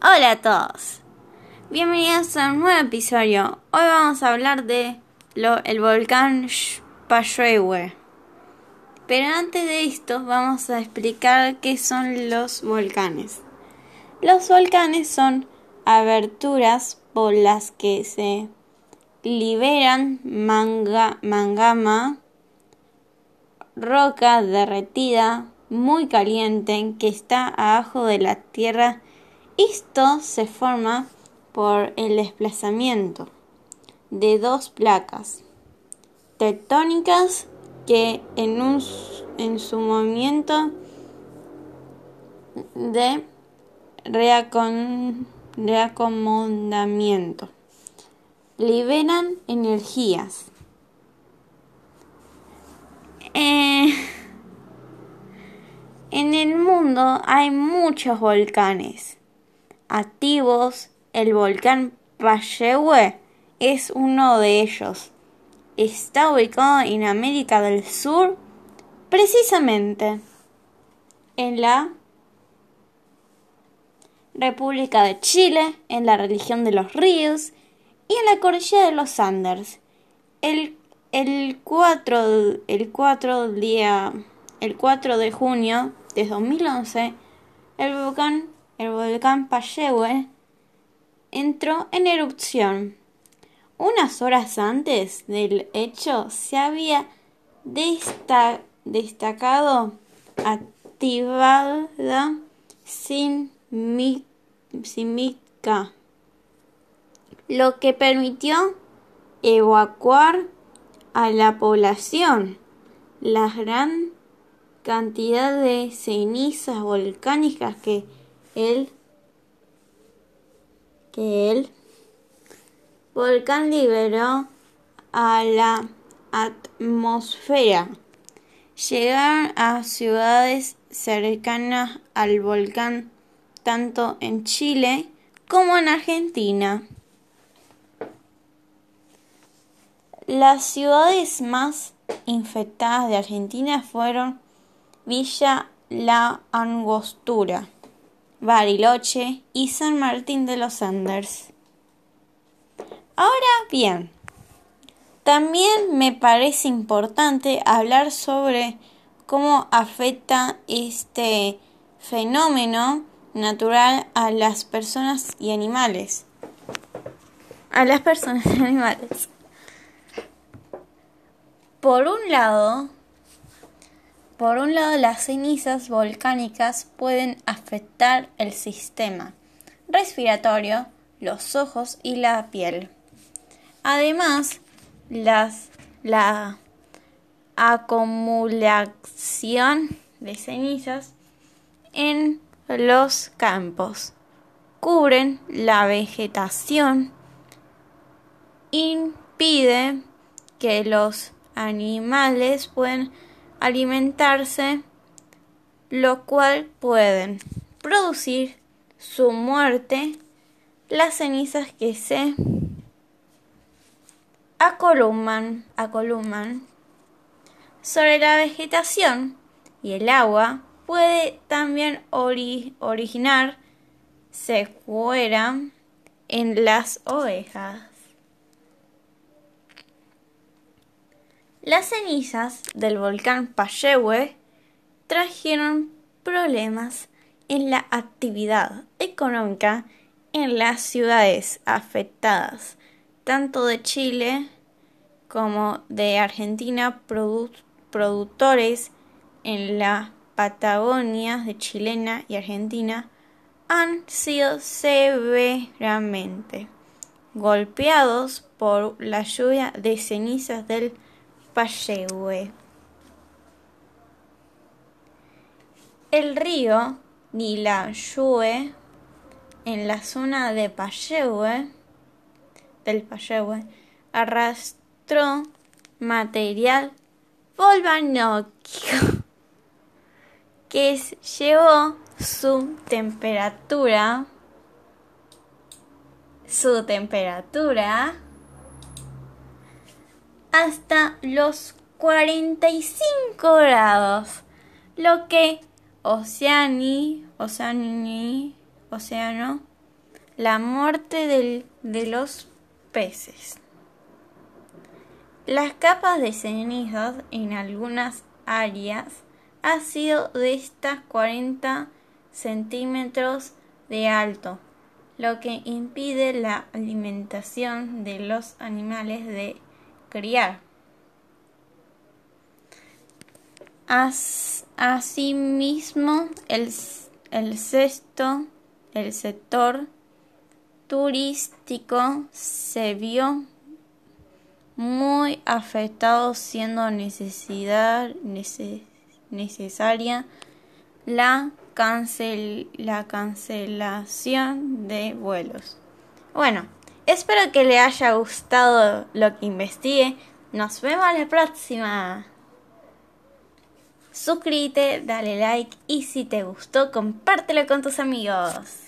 Hola a todos. Bienvenidos a un nuevo episodio. Hoy vamos a hablar de lo, el volcán Payehue. Pero antes de esto vamos a explicar qué son los volcanes. Los volcanes son aberturas por las que se liberan manga, mangama, roca derretida muy caliente que está abajo de la tierra. Esto se forma por el desplazamiento de dos placas tectónicas que en, un, en su movimiento de reacomodamiento liberan energías. Eh, en el mundo hay muchos volcanes activos. El volcán Payehue es uno de ellos. Está ubicado en América del Sur, precisamente en la República de Chile, en la región de los ríos y en la cordillera de los Andes. El, el, 4, el, 4 día, el 4 de junio de 2011, el volcán, el volcán Payehue entró en erupción. Unas horas antes del hecho se había destacado activada sin Simica, lo que permitió evacuar a la población. La gran cantidad de cenizas volcánicas que el, que el volcán liberó a la atmósfera llegaron a ciudades cercanas al volcán tanto en Chile como en Argentina. Las ciudades más infectadas de Argentina fueron Villa La Angostura, Bariloche y San Martín de los Andes. Ahora bien, también me parece importante hablar sobre cómo afecta este fenómeno natural a las personas y animales. A las personas y animales. Por un lado, por un lado las cenizas volcánicas pueden afectar el sistema respiratorio, los ojos y la piel. Además, las, la acumulación de cenizas en los campos. Cubren la vegetación. Impide que los animales puedan alimentarse, lo cual pueden producir su muerte las cenizas que se acoluman, sobre la vegetación y el agua puede también originar secuela en las ovejas. Las cenizas del volcán Payehue trajeron problemas en la actividad económica en las ciudades afectadas, tanto de Chile como de Argentina, productores en la Patagonia de chilena y argentina han sido severamente golpeados por la lluvia de cenizas del El río Nilayue en la zona de Payehue del Payehue arrastró material volcanónico que llevó su temperatura su temperatura hasta los 45 grados, lo que Oceani, Oceani, Océano la muerte de los peces. Las capas de cenizas en algunas áreas han sido de estas 40 centímetros de alto, lo que impide la alimentación de los animales de criar. Asimismo, el, el sexto, el sector turístico se vio muy afectado siendo necesidad necesaria la, cancel, la cancelación de vuelos. Bueno, espero que le haya gustado lo que investigué. Nos vemos la próxima. Suscríbete, dale like y si te gustó, compártelo con tus amigos.